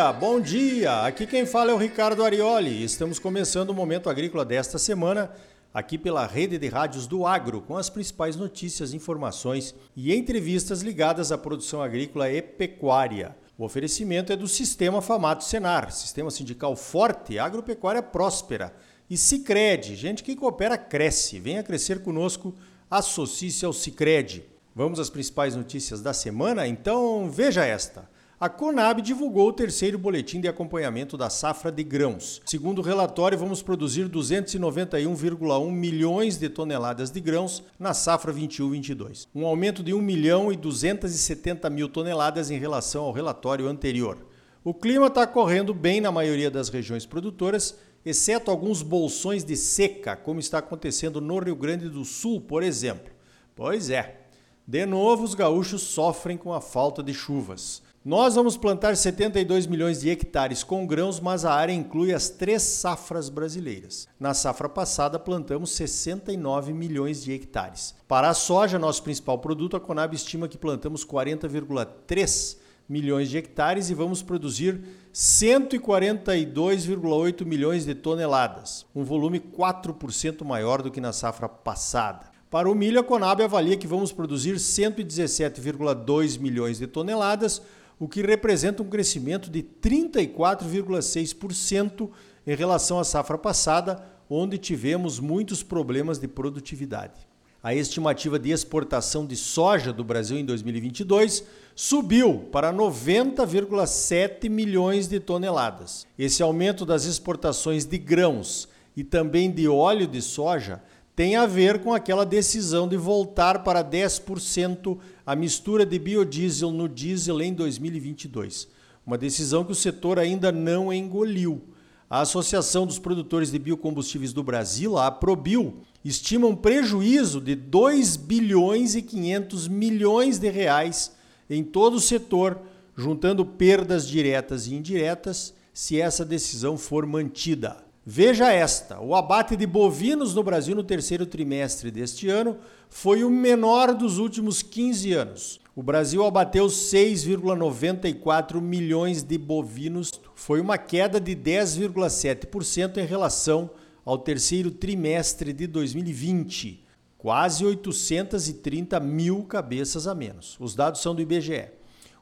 dia, bom dia! Aqui quem fala é o Ricardo Arioli. Estamos começando o Momento Agrícola desta semana, aqui pela rede de rádios do Agro, com as principais notícias, informações e entrevistas ligadas à produção agrícola e pecuária. O oferecimento é do Sistema Famato Senar, Sistema Sindical Forte, Agropecuária Próspera. E Cicred, gente que coopera cresce. Venha crescer conosco, associe-se ao Cicred. Vamos às principais notícias da semana? Então veja esta. A Conab divulgou o terceiro boletim de acompanhamento da safra de grãos. Segundo o relatório, vamos produzir 291,1 milhões de toneladas de grãos na safra 21-22, um aumento de 1 milhão e 270 mil toneladas em relação ao relatório anterior. O clima está correndo bem na maioria das regiões produtoras, exceto alguns bolsões de seca, como está acontecendo no Rio Grande do Sul, por exemplo. Pois é, de novo os gaúchos sofrem com a falta de chuvas. Nós vamos plantar 72 milhões de hectares com grãos, mas a área inclui as três safras brasileiras. Na safra passada, plantamos 69 milhões de hectares. Para a soja, nosso principal produto, a Conab estima que plantamos 40,3 milhões de hectares e vamos produzir 142,8 milhões de toneladas, um volume 4% maior do que na safra passada. Para o milho, a Conab avalia que vamos produzir 117,2 milhões de toneladas, o que representa um crescimento de 34,6% em relação à safra passada, onde tivemos muitos problemas de produtividade. A estimativa de exportação de soja do Brasil em 2022 subiu para 90,7 milhões de toneladas. Esse aumento das exportações de grãos e também de óleo de soja tem a ver com aquela decisão de voltar para 10% a mistura de biodiesel no diesel em 2022. Uma decisão que o setor ainda não engoliu. A Associação dos Produtores de Biocombustíveis do Brasil, a Aprobio, estima um prejuízo de 2 bilhões e 500 milhões de reais em todo o setor, juntando perdas diretas e indiretas, se essa decisão for mantida. Veja esta: o abate de bovinos no Brasil no terceiro trimestre deste ano foi o menor dos últimos 15 anos. O Brasil abateu 6,94 milhões de bovinos, foi uma queda de 10,7% em relação ao terceiro trimestre de 2020, quase 830 mil cabeças a menos. Os dados são do IBGE.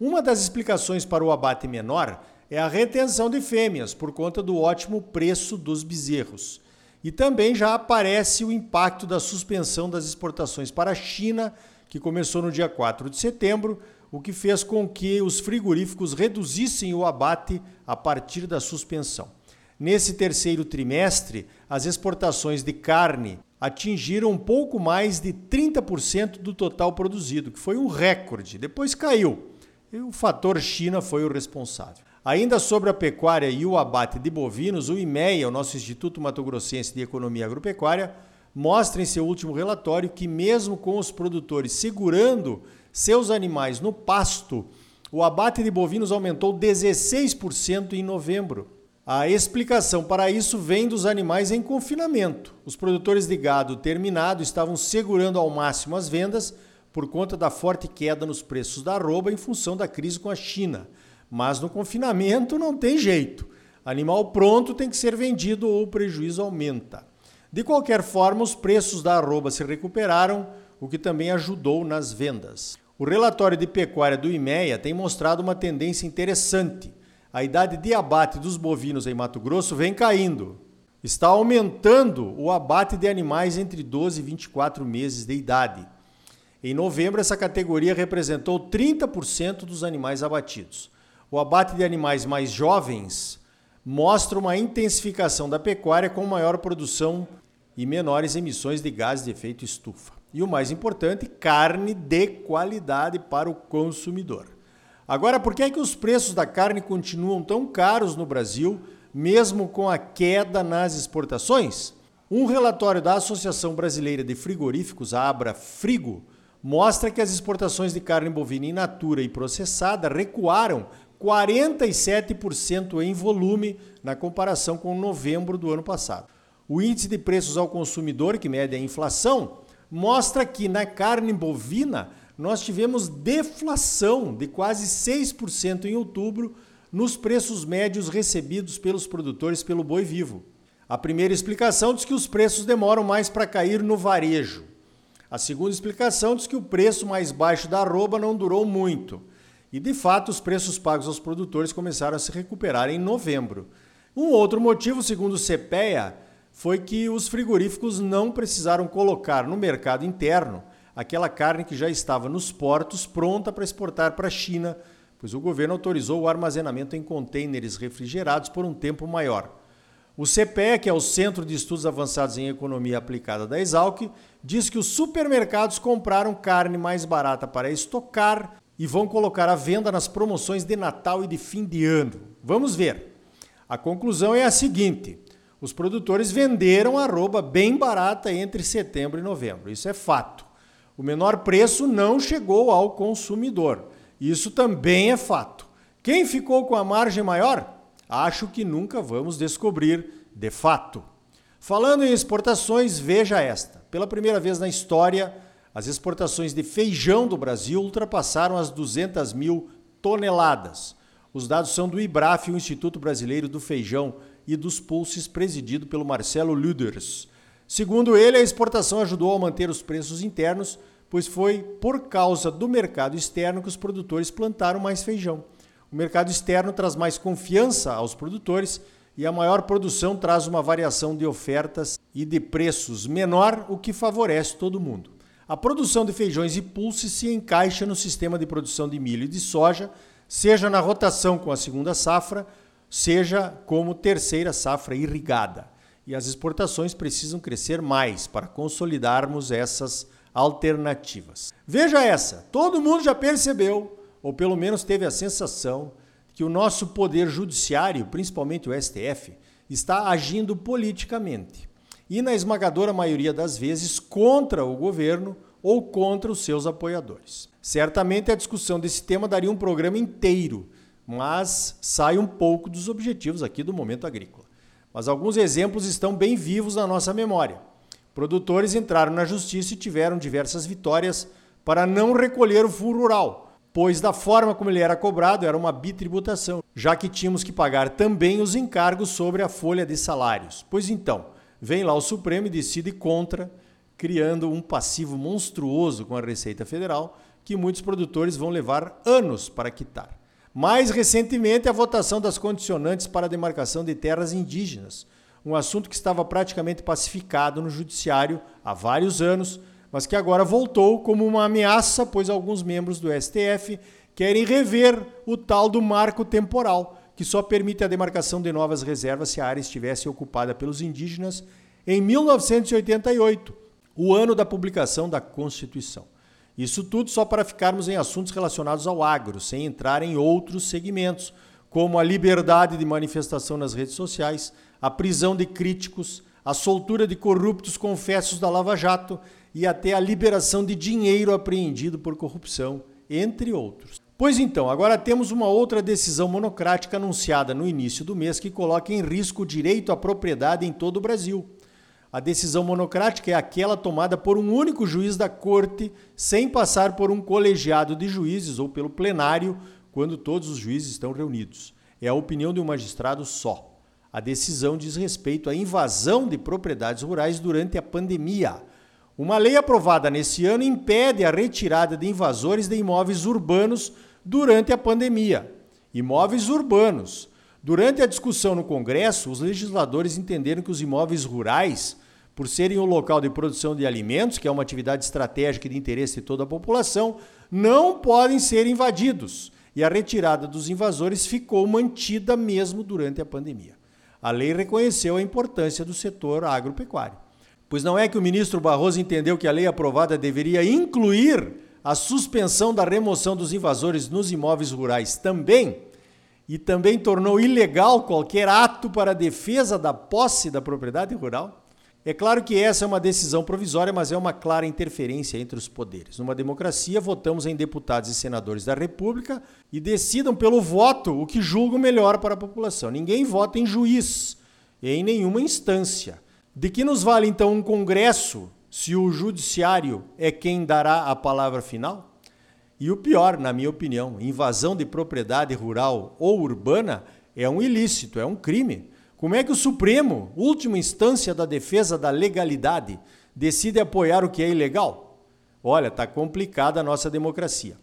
Uma das explicações para o abate menor é a retenção de fêmeas por conta do ótimo preço dos bezerros. E também já aparece o impacto da suspensão das exportações para a China, que começou no dia 4 de setembro, o que fez com que os frigoríficos reduzissem o abate a partir da suspensão. Nesse terceiro trimestre, as exportações de carne atingiram um pouco mais de 30% do total produzido, que foi um recorde. Depois caiu. E o fator China foi o responsável. Ainda sobre a pecuária e o abate de bovinos, o IMEA, o nosso Instituto Mato Grossense de Economia Agropecuária, mostra em seu último relatório que, mesmo com os produtores segurando seus animais no pasto, o abate de bovinos aumentou 16% em novembro. A explicação para isso vem dos animais em confinamento. Os produtores de gado terminado estavam segurando ao máximo as vendas por conta da forte queda nos preços da arroba em função da crise com a China. Mas no confinamento não tem jeito. Animal pronto tem que ser vendido ou o prejuízo aumenta. De qualquer forma, os preços da arroba se recuperaram, o que também ajudou nas vendas. O relatório de pecuária do IMEA tem mostrado uma tendência interessante. A idade de abate dos bovinos em Mato Grosso vem caindo. Está aumentando o abate de animais entre 12 e 24 meses de idade. Em novembro, essa categoria representou 30% dos animais abatidos o abate de animais mais jovens mostra uma intensificação da pecuária com maior produção e menores emissões de gases de efeito estufa. E o mais importante, carne de qualidade para o consumidor. Agora, por que é que os preços da carne continuam tão caros no Brasil, mesmo com a queda nas exportações? Um relatório da Associação Brasileira de Frigoríficos, a Abra Frigo, mostra que as exportações de carne bovina in natura e processada recuaram 47% em volume na comparação com novembro do ano passado. O índice de preços ao consumidor, que mede a inflação, mostra que na carne bovina nós tivemos deflação de quase 6% em outubro, nos preços médios recebidos pelos produtores pelo boi vivo. A primeira explicação diz que os preços demoram mais para cair no varejo. A segunda explicação diz que o preço mais baixo da arroba não durou muito. E de fato, os preços pagos aos produtores começaram a se recuperar em novembro. Um outro motivo, segundo o CPEA, foi que os frigoríficos não precisaram colocar no mercado interno aquela carne que já estava nos portos pronta para exportar para a China, pois o governo autorizou o armazenamento em contêineres refrigerados por um tempo maior. O CPE, que é o Centro de Estudos Avançados em Economia Aplicada da Exalc, diz que os supermercados compraram carne mais barata para estocar e vão colocar à venda nas promoções de Natal e de fim de ano. Vamos ver. A conclusão é a seguinte: os produtores venderam arroba bem barata entre setembro e novembro. Isso é fato. O menor preço não chegou ao consumidor. Isso também é fato. Quem ficou com a margem maior? Acho que nunca vamos descobrir de fato. Falando em exportações, veja esta. Pela primeira vez na história, as exportações de feijão do Brasil ultrapassaram as 200 mil toneladas. Os dados são do IBRAF, o Instituto Brasileiro do Feijão e dos Pulses, presidido pelo Marcelo Luders. Segundo ele, a exportação ajudou a manter os preços internos, pois foi por causa do mercado externo que os produtores plantaram mais feijão. O mercado externo traz mais confiança aos produtores e a maior produção traz uma variação de ofertas e de preços menor, o que favorece todo mundo. A produção de feijões e pulses se encaixa no sistema de produção de milho e de soja, seja na rotação com a segunda safra, seja como terceira safra irrigada. E as exportações precisam crescer mais para consolidarmos essas alternativas. Veja essa: todo mundo já percebeu, ou pelo menos teve a sensação, que o nosso poder judiciário, principalmente o STF, está agindo politicamente. E na esmagadora maioria das vezes contra o governo ou contra os seus apoiadores. Certamente a discussão desse tema daria um programa inteiro, mas sai um pouco dos objetivos aqui do momento agrícola. Mas alguns exemplos estão bem vivos na nossa memória. Produtores entraram na justiça e tiveram diversas vitórias para não recolher o furo rural, pois da forma como ele era cobrado era uma bitributação, já que tínhamos que pagar também os encargos sobre a folha de salários. Pois então, vem lá o Supremo e decide contra criando um passivo monstruoso com a Receita Federal que muitos produtores vão levar anos para quitar. Mais recentemente, a votação das condicionantes para a demarcação de terras indígenas, um assunto que estava praticamente pacificado no judiciário há vários anos, mas que agora voltou como uma ameaça, pois alguns membros do STF querem rever o tal do marco temporal, que só permite a demarcação de novas reservas se a área estivesse ocupada pelos indígenas em 1988 o ano da publicação da Constituição. Isso tudo só para ficarmos em assuntos relacionados ao agro, sem entrar em outros segmentos, como a liberdade de manifestação nas redes sociais, a prisão de críticos, a soltura de corruptos confessos da Lava Jato e até a liberação de dinheiro apreendido por corrupção, entre outros. Pois então, agora temos uma outra decisão monocrática anunciada no início do mês que coloca em risco o direito à propriedade em todo o Brasil. A decisão monocrática é aquela tomada por um único juiz da corte, sem passar por um colegiado de juízes ou pelo plenário, quando todos os juízes estão reunidos. É a opinião de um magistrado só. A decisão diz respeito à invasão de propriedades rurais durante a pandemia. Uma lei aprovada nesse ano impede a retirada de invasores de imóveis urbanos durante a pandemia. Imóveis urbanos. Durante a discussão no Congresso, os legisladores entenderam que os imóveis rurais por serem o local de produção de alimentos, que é uma atividade estratégica de interesse de toda a população, não podem ser invadidos. E a retirada dos invasores ficou mantida mesmo durante a pandemia. A lei reconheceu a importância do setor agropecuário. Pois não é que o ministro Barroso entendeu que a lei aprovada deveria incluir a suspensão da remoção dos invasores nos imóveis rurais também? E também tornou ilegal qualquer ato para a defesa da posse da propriedade rural? É claro que essa é uma decisão provisória, mas é uma clara interferência entre os poderes. Numa democracia, votamos em deputados e senadores da República e decidam pelo voto o que julgam melhor para a população. Ninguém vota em juiz, em nenhuma instância. De que nos vale então um Congresso se o Judiciário é quem dará a palavra final? E o pior, na minha opinião, invasão de propriedade rural ou urbana é um ilícito, é um crime. Como é que o Supremo, última instância da defesa da legalidade, decide apoiar o que é ilegal? Olha, está complicada a nossa democracia.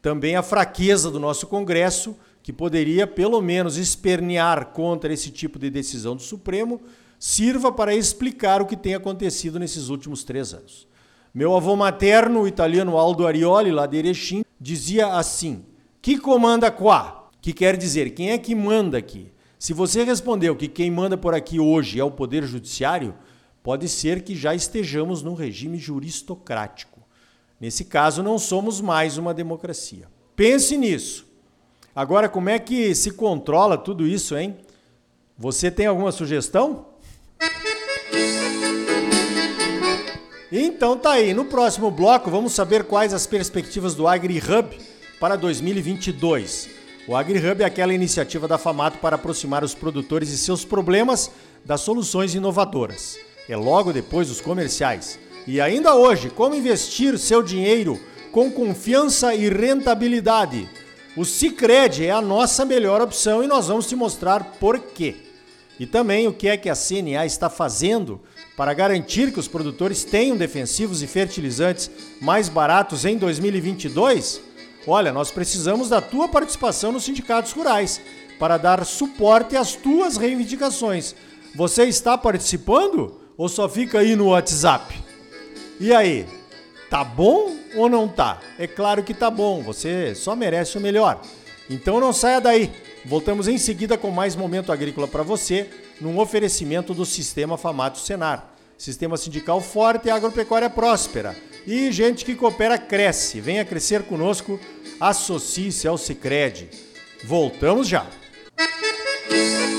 Também a fraqueza do nosso Congresso, que poderia pelo menos espernear contra esse tipo de decisão do Supremo, sirva para explicar o que tem acontecido nesses últimos três anos. Meu avô materno, o italiano Aldo Arioli, lá de Erechim, dizia assim: Que comanda qua? Que quer dizer, quem é que manda aqui? Se você respondeu que quem manda por aqui hoje é o Poder Judiciário, pode ser que já estejamos num regime juristocrático. Nesse caso, não somos mais uma democracia. Pense nisso. Agora, como é que se controla tudo isso, hein? Você tem alguma sugestão? Então tá aí, no próximo bloco vamos saber quais as perspectivas do AgriHub para 2022. O AgriHub é aquela iniciativa da Famato para aproximar os produtores e seus problemas das soluções inovadoras. É logo depois dos comerciais. E ainda hoje, como investir seu dinheiro com confiança e rentabilidade. O Cicred é a nossa melhor opção e nós vamos te mostrar por quê. E também o que é que a CNA está fazendo para garantir que os produtores tenham defensivos e fertilizantes mais baratos em 2022? Olha, nós precisamos da tua participação nos sindicatos rurais para dar suporte às tuas reivindicações. Você está participando ou só fica aí no WhatsApp? E aí, tá bom ou não tá? É claro que tá bom, você só merece o melhor. Então não saia daí. Voltamos em seguida com mais momento agrícola para você, num oferecimento do Sistema Famato Senar. Sistema sindical forte e agropecuária próspera. E gente que coopera cresce. Venha crescer conosco, associe-se ao Sicredi. Voltamos já. Música